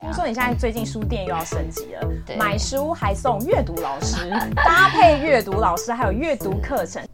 听说你现在最近书店又要升级了，对买书还送阅读老师，搭配阅读老师还有阅读课程。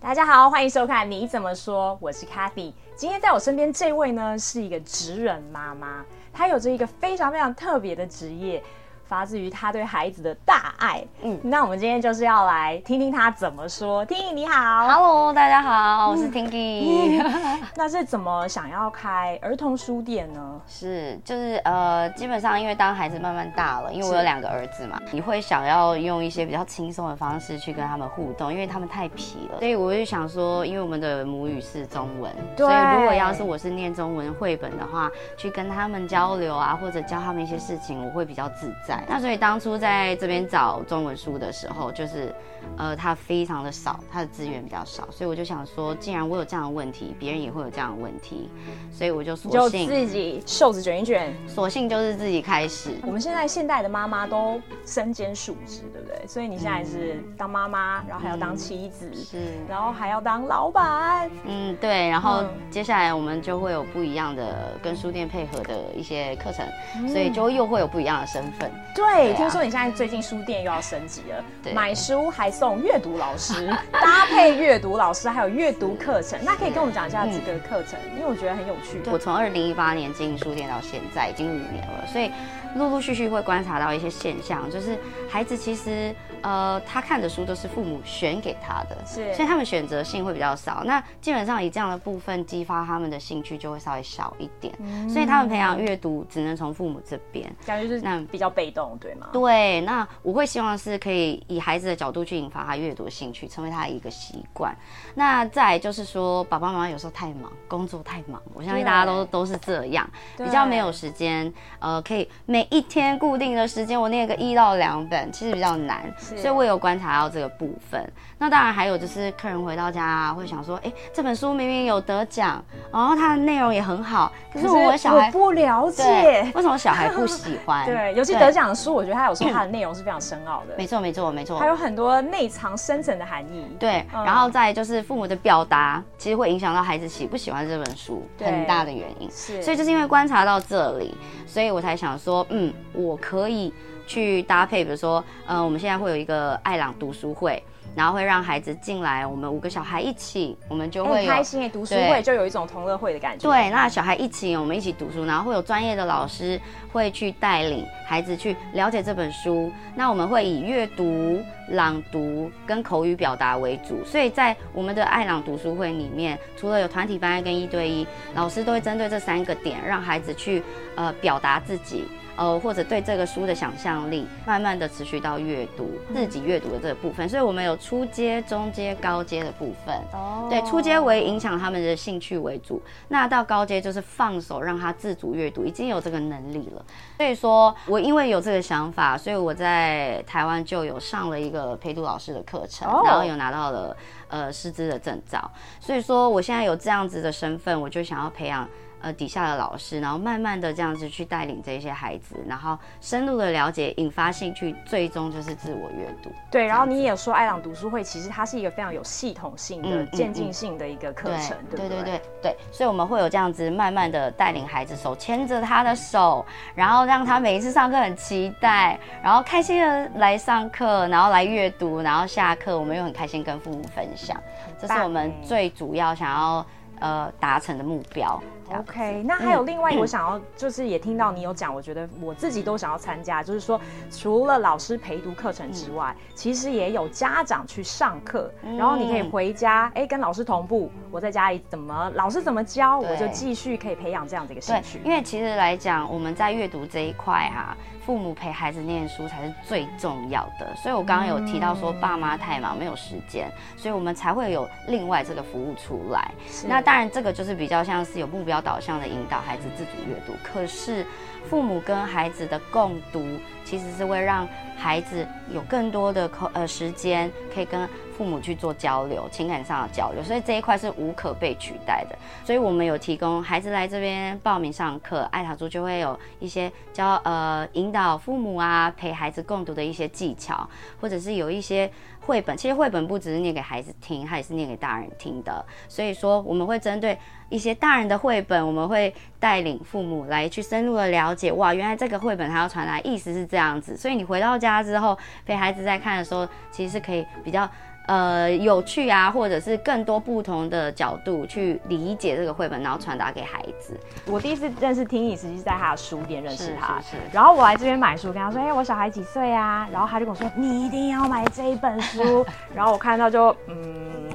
大家好，欢迎收看《你怎么说》，我是 Kathy。今天在我身边这位呢是一个职人妈妈，她有着一个非常非常特别的职业，发自于他对孩子的大爱。嗯嗯，那我们今天就是要来听听他怎么说。听你好，Hello，大家好，我是 Tinky。那是怎么想要开儿童书店呢？是，就是呃，基本上因为当孩子慢慢大了，因为我有两个儿子嘛，你会想要用一些比较轻松的方式去跟他们互动，因为他们太皮了，所以我就想说，因为我们的母语是中文，对所以如果要是我是念中文绘本的话，去跟他们交流啊，或者教他们一些事情，我会比较自在。那所以当初在这边找中文书的时候，就是呃，它非常的少，它的资源比较少，所以我就想说，既然我有这样的问题，别人也会有这样的问题，所以我就索就性自己袖子卷一卷，索性就是自己开始。我们现在现代的妈妈都身兼数职，对不对？所以你现在是当妈妈，然后还要当妻子，是，然后还要当老板。嗯，对，然后嗯接下来我们就会有不一样的跟书店配合的一些课程，所以就又会有不一样的身份。对，啊听说你现在最近书店又要升级了，对买书还送阅读老师，搭配阅读老师还有阅读课程。那可以跟我们讲一下这个课程，因为我觉得很有趣。我从二零一八年经营书店到现在已经五年了，所以陆陆续续会观察到一些现象，就是孩子其实呃他看的书都是父母选给他的，是所以他们选择性会比较少。那基本上以这样的部分激发他们的兴趣就会稍微少一点，所以他们培养阅读只能从父母这边。感觉就是那比较被动，对吗？对，那我会希望是可以以孩子的角度去引发他阅读的兴趣，成为他的一个习惯。那再来就是说，爸爸妈妈有时候太忙，工作太忙，我相信大家都都是这样，比较没有时间，呃，可以每一天固定的时间我念个一到两本，其实比较难，所以我有观察到这个部分。那当然还有就是客人回到家、啊、会想说，哎，这本书明明有得奖，然后它的内容也很好，可是我的小孩我不了解，。为什么小孩不喜欢？对，尤其得奖的书，我觉得它有时候它的内容是非常深奥的，没错，没错，没错还。有很多内藏深层的含义。对，嗯然后再就是父母的表达，其实会影响到孩子喜不喜欢这本书，很大的原因。是，所以就是因为观察到这里，所以我才想说，嗯，我可以去搭配，比如说，呃，我们现在会有一个爱朗读书会，然后会让孩子进来，我们五个小孩一起，我们就会很有开心诶，读书会就有一种同乐会的感觉。对，那小孩一起，我们一起读书，然后会有专业的老师会去带领孩子去了解这本书。那我们会以阅读、朗读跟口语表达为主，所以在我们的爱朗读书会里面，除了有团体班跟一对一，老师都会针对这三个点，让孩子去呃表达自己。呃，或者对这个书的想象力，慢慢的持续到阅读自己阅读的这个部分，所以我们有初阶、中阶、高阶的部分。哦对，初阶为影响他们的兴趣为主，那到高阶就是放手让他自主阅读，已经有这个能力了。所以说我因为有这个想法，所以我在台湾就有上了一个陪读老师的课程，哦然后有拿到了呃师资的证照。所以说我现在有这样子的身份，我就想要培养。呃，底下的老师，然后慢慢的这样子去带领这些孩子，然后深入的了解，引发兴趣，最终就是自我阅读。对，然后你也说爱朗读书会，其实它是一个非常有系统性的、渐进性的一个课程，对对对对，所以我们会有这样子慢慢的带领孩子手牵着他的手，然后让他每一次上课很期待，然后开心的来上课，然后来阅读，然后下课我们又很开心跟父母分享，这是我们最主要想要呃达成的目标。OK，那还有嗯另外我想要，就是也听到你有讲，我觉得我自己都想要参加，就是说除了老师陪读课程之外，其实也有家长去上课，然后你可以嗯回家，哎，跟老师同步，我在家里怎么老师怎么教，我就继续可以培养这样的一个兴趣，。因为其实来讲，我们在阅读这一块哈、父母陪孩子念书才是最重要的。所以我刚刚有提到说，爸妈太忙没有时间，所以我们才会有另外这个服务出来。那当然，这个就是比较像是有目标导向的引导孩子自主阅读。可是，父母跟孩子的共读，其实是会让孩子有更多的空呃时间可以跟父母去做交流，情感上的交流，所以这一块是无可被取代的。所以我们有提供孩子来这边报名上课，爱塔珠就会有一些教呃引导父母啊陪孩子共读的一些技巧，或者是有一些绘本。其实绘本不只是念给孩子听，它也是念给大人听的。所以说我们会针对一些大人的绘本，我们会带领父母来去深入的了解。哇，原来这个绘本它要传达意思是这样子。所以你回到家之后陪孩子在看的时候，其实是可以比较。呃，有趣啊，或者是更多不同的角度去理解这个绘本，然后传达给孩子。我第一次认识听你，实际是在他的书店认识他。是是是然后我来这边买书，跟他说：“哎、我小孩几岁啊？”然后他就跟我说：“你一定要买这一本书。”然后我看到就嗯，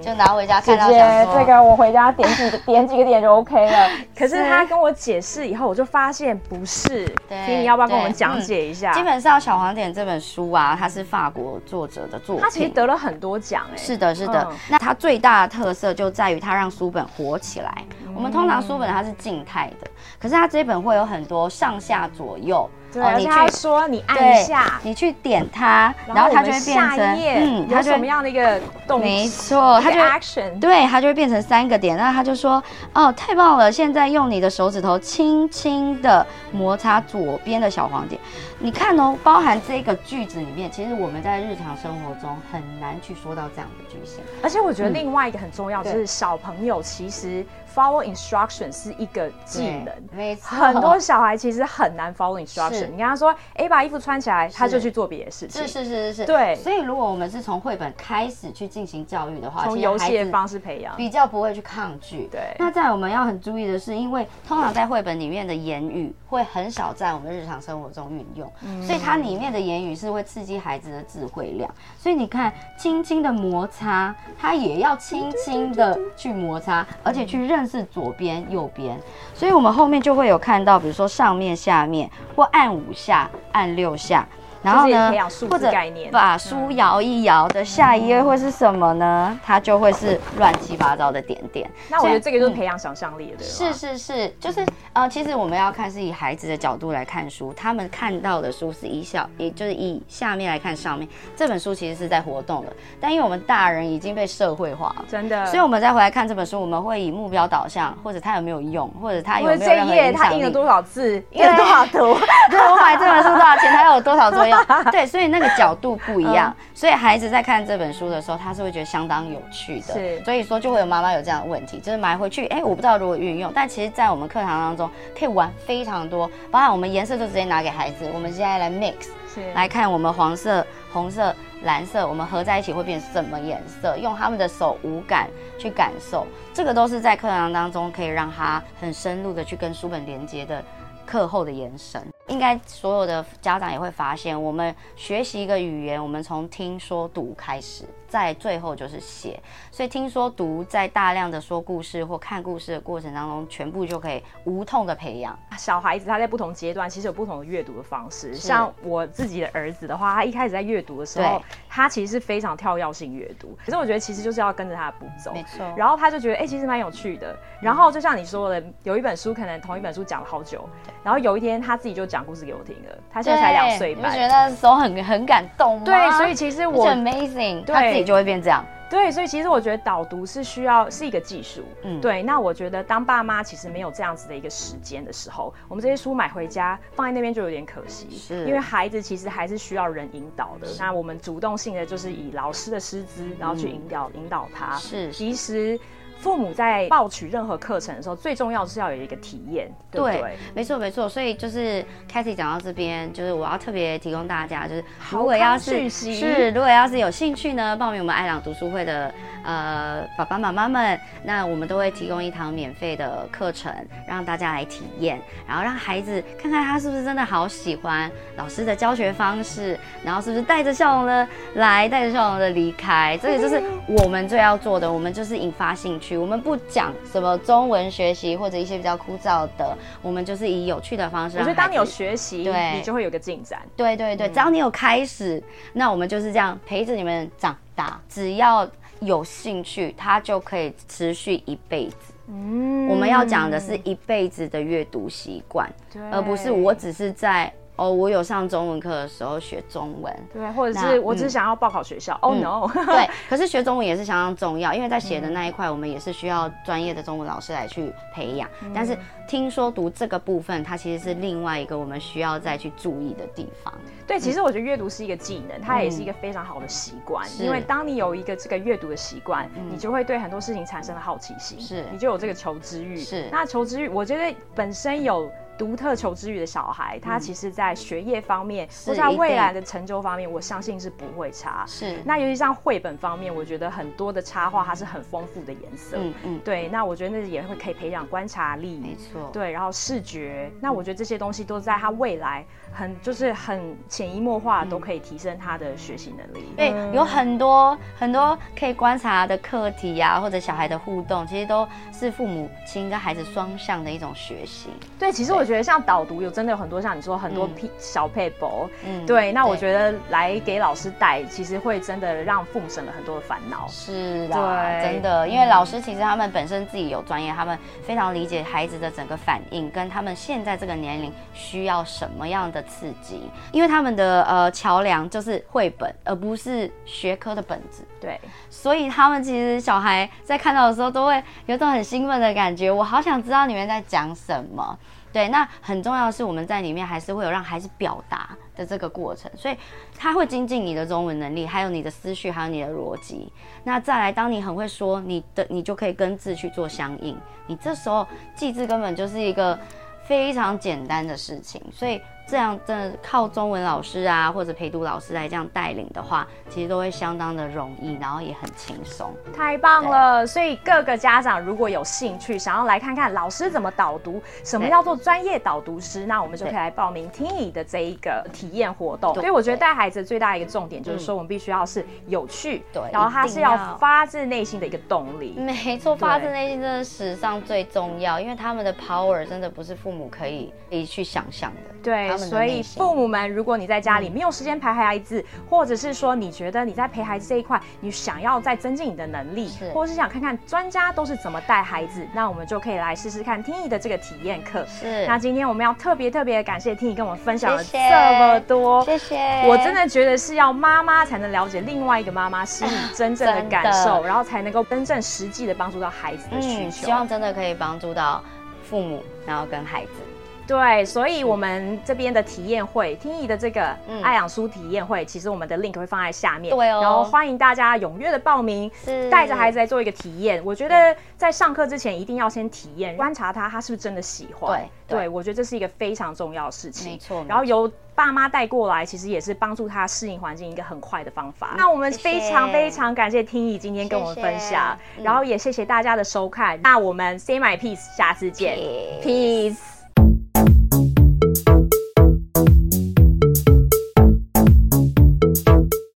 就拿回家姐看到想姐，说这个我回家点几个点几个点就 OK 了。可是他跟我解释以后，我就发现不是。对听你要不要跟我们讲解一下？基本上《小黄点》这本书啊，它是法国作者的作品。他其实得了很多奖哎。是的，是的。嗯那它最大的特色就在于它让书本活起来。我们通常书本它是静态的，可是它这本会有很多上下左右。对，而且他说你按一下，你去点它，然然后后它就会变成嗯，它什么样的一个动作？没错，它就 action。对，它就会变成三个点。那他就说：“哦，太棒了！现在用你的手指头轻轻的摩擦左边的小黄点。你看哦，包含这个句子里面，其实我们在日常生活中很难去说到这样的句型。而且我觉得另外一个很重要，就是小朋友其实 follow instruction 是一个技能。没错，很多小孩其实很难 follow 是你跟他说，哎，把衣服穿起来，他就去做别的事情。是是是是是，对所以如果我们是从绘本开始去进行教育的话，从游戏的方式培养。比较不会去抗拒。对那在我们要很注意的是，因为通常在绘本里面的言语会很少在我们日常生活中运用，所以它里面的言语是会刺激孩子的智慧量。所以你看，轻轻的摩擦，他也要轻轻的去摩擦，而且去认识左边、右边。所以我们后面就会有看到，比如说上面、下面，或按五下、按六下。然后呢或者概念把书摇一摇的下一页会是什么呢？它就会是乱七八糟的点点。那我觉得这个就是嗯培养想象力的，对吧？是是是，就是呃，其实我们要看是以孩子的角度来看书，他们看到的书是以小，也就是以下面来看上面。这本书其实是在活动的，但因为我们大人已经被社会化了。真的。所以，我们再回来看这本书，我们会以目标导向，或者它有没有用，或者它有没有这一页影响力。他印了多少字，印了多少图，对，我买这本书多少钱？它有多少作用？对，所以那个角度不一样，所以孩子在看这本书的时候，他是会觉得相当有趣的。是所以说就会有妈妈有这样的问题，就是买回去，哎，我不知道如何运用，但其实在我们课堂当中可以玩非常多，包含我们颜色就直接拿给孩子，我们现在来 mix 是来看我们黄色、红色、蓝色，我们合在一起会变什么颜色？用他们的手五感去感受，这个都是在课堂当中可以让他很深入的去跟书本连接的课后的延伸。应该所有的家长也会发现，我们学习一个语言，我们从听说读开始，在最后就是写。所以听说读在大量的说故事或看故事的过程当中，全部就可以无痛的培养。小孩子他在不同阶段其实有不同的阅读的方式。像我自己的儿子的话，他一开始在阅读的时候，他其实是非常跳跃性阅读。可是我觉得其实就是要跟着他的步骤，没错然后他就觉得哎、其实蛮有趣的。然后就像你说的，有一本书可能同一本书讲了好久，然后有一天他自己就讲故事给我听了。他现在才两岁半你不，觉得那时候很很感动吗？对，所以其实我我 amazing，对他自己就会变这样。对，所以其实我觉得导读是需要是一个技术，嗯嗯，对。那我觉得当爸妈其实没有这样子的一个时间的时候，我们这些书买回家放在那边就有点可惜，是因为孩子其实还是需要人引导的。那我们主动性的就是以老师的师资，然后去引导、引导他。是其实父母在报取任何课程的时候，最重要是要有一个体验，对不对？没错没错，所以就是 Cathy 讲到这边，就是我要特别提供大家，就是如果要是是如果要是有兴趣呢，报名我们爱朗读书会的呃爸爸妈妈们，那我们都会提供一堂免费的课程，让大家来体验，然后让孩子看看他是不是真的好喜欢老师的教学方式，然后是不是带着笑容的来，带着笑容的离开，这个就是我们最要做的，我们就是引发兴趣，我们不讲什么中文学习或者一些比较枯燥的，我们就是以有趣的方式。我觉得当你有学习，对你就会有个进展。对对对，只要你有开始，那我们就是这样陪着你们长大。只要有兴趣，它就可以持续一辈子。嗯我们要讲的是一辈子的阅读习惯，而不是我只是在哦，我有上中文课的时候学中文，对，或者是我只是想要报考学校。Oh 嗯 no！对，可是学中文也是相当重要，因为在写的那一块，我们也是需要专业的中文老师来去培养。嗯但是听说读这个部分，它其实是另外一个我们需要再去注意的地方。对，其实我觉得阅读是一个技能，它也是一个非常好的习惯。是因为当你有一个这个阅读的习惯，你就会对很多事情产生了好奇心，是你就有这个求知欲。是那求知欲，我觉得本身有。独特求知欲的小孩，他其实在学业方面，或者他未来的成就方面，我相信是不会差。是，那尤其像绘本方面，我觉得很多的插画它是很丰富的颜色，嗯嗯，对。那我觉得那也会可以培养观察力，没错，对，然后视觉，那我觉得这些东西都在他未来很就是很潜移默化，都可以提升他的学习能力。对，有很多很多可以观察的课题呀、或者小孩的互动，其实都是父母亲跟孩子双向的一种学习。对，其实我觉得像导读有真的有很多像你说很多屁小配博，嗯，对，那我觉得来给老师带，其实会真的让父母省了很多的烦恼。是啦，真的，因为老师其实他们本身自己有专业，他们非常理解孩子的整个反应，跟他们现在这个年龄需要什么样的刺激，因为他们的呃桥梁就是绘本，而不是学科的本子。对，所以他们其实小孩在看到的时候都会有种很兴奋的感觉，我好想知道你们在讲什么。对，那很重要的是我们在里面还是会有让孩子表达的这个过程，所以他会精进你的中文能力，还有你的思绪，还有你的逻辑。那再来，当你很会说，你的你就可以跟字去做相应，你这时候记字根本就是一个非常简单的事情，所以。这样真的靠中文老师啊，或者陪读老师来这样带领的话，其实都会相当的容易，然后也很轻松。太棒了！所以各个家长如果有兴趣，想要来看看老师怎么导读，什么叫做专业导读师，那我们就可以来报名听你的这一个体验活动。所以我觉得带孩子最大一个重点就是说，我们必须要是有趣，对然后他是要发自内心的一个动力。没错，发自内心真的是史上最重要，因为他们的 power 真的不是父母可以可以去想象的。对，所以父母们，如果你在家里没有时间陪孩子，或者是说你觉得你在陪孩子这一块，你想要再增进你的能力是，或者是想看看专家都是怎么带孩子，那我们就可以来试试看听你的这个体验课。是。那今天我们要特别特别感谢听你跟我们分享了这么多，谢谢，我真的觉得是要妈妈才能了解另外一个妈妈心里真正的感受，然后才能够真正实际的帮助到孩子的需嗯，求。希望真的可以帮助到父母，然后跟孩子。对，所以我们这边的体验会，听怡的这个嗯爱养书体验会，其实我们的 link 会放在下面，对哦然后欢迎大家踊跃的报名，是带着孩子来做一个体验。我觉得在上课之前一定要先体验，观察他他是不是真的喜欢。对对我觉得这是一个非常重要的事情。没错然后由爸妈带过来，其实也是帮助他适应环境一个很快的方法。那我们非常非常感谢听怡今天跟我们分享，然后也谢谢大家的收看。那我们 Say My Peace，下次见谢，Peace。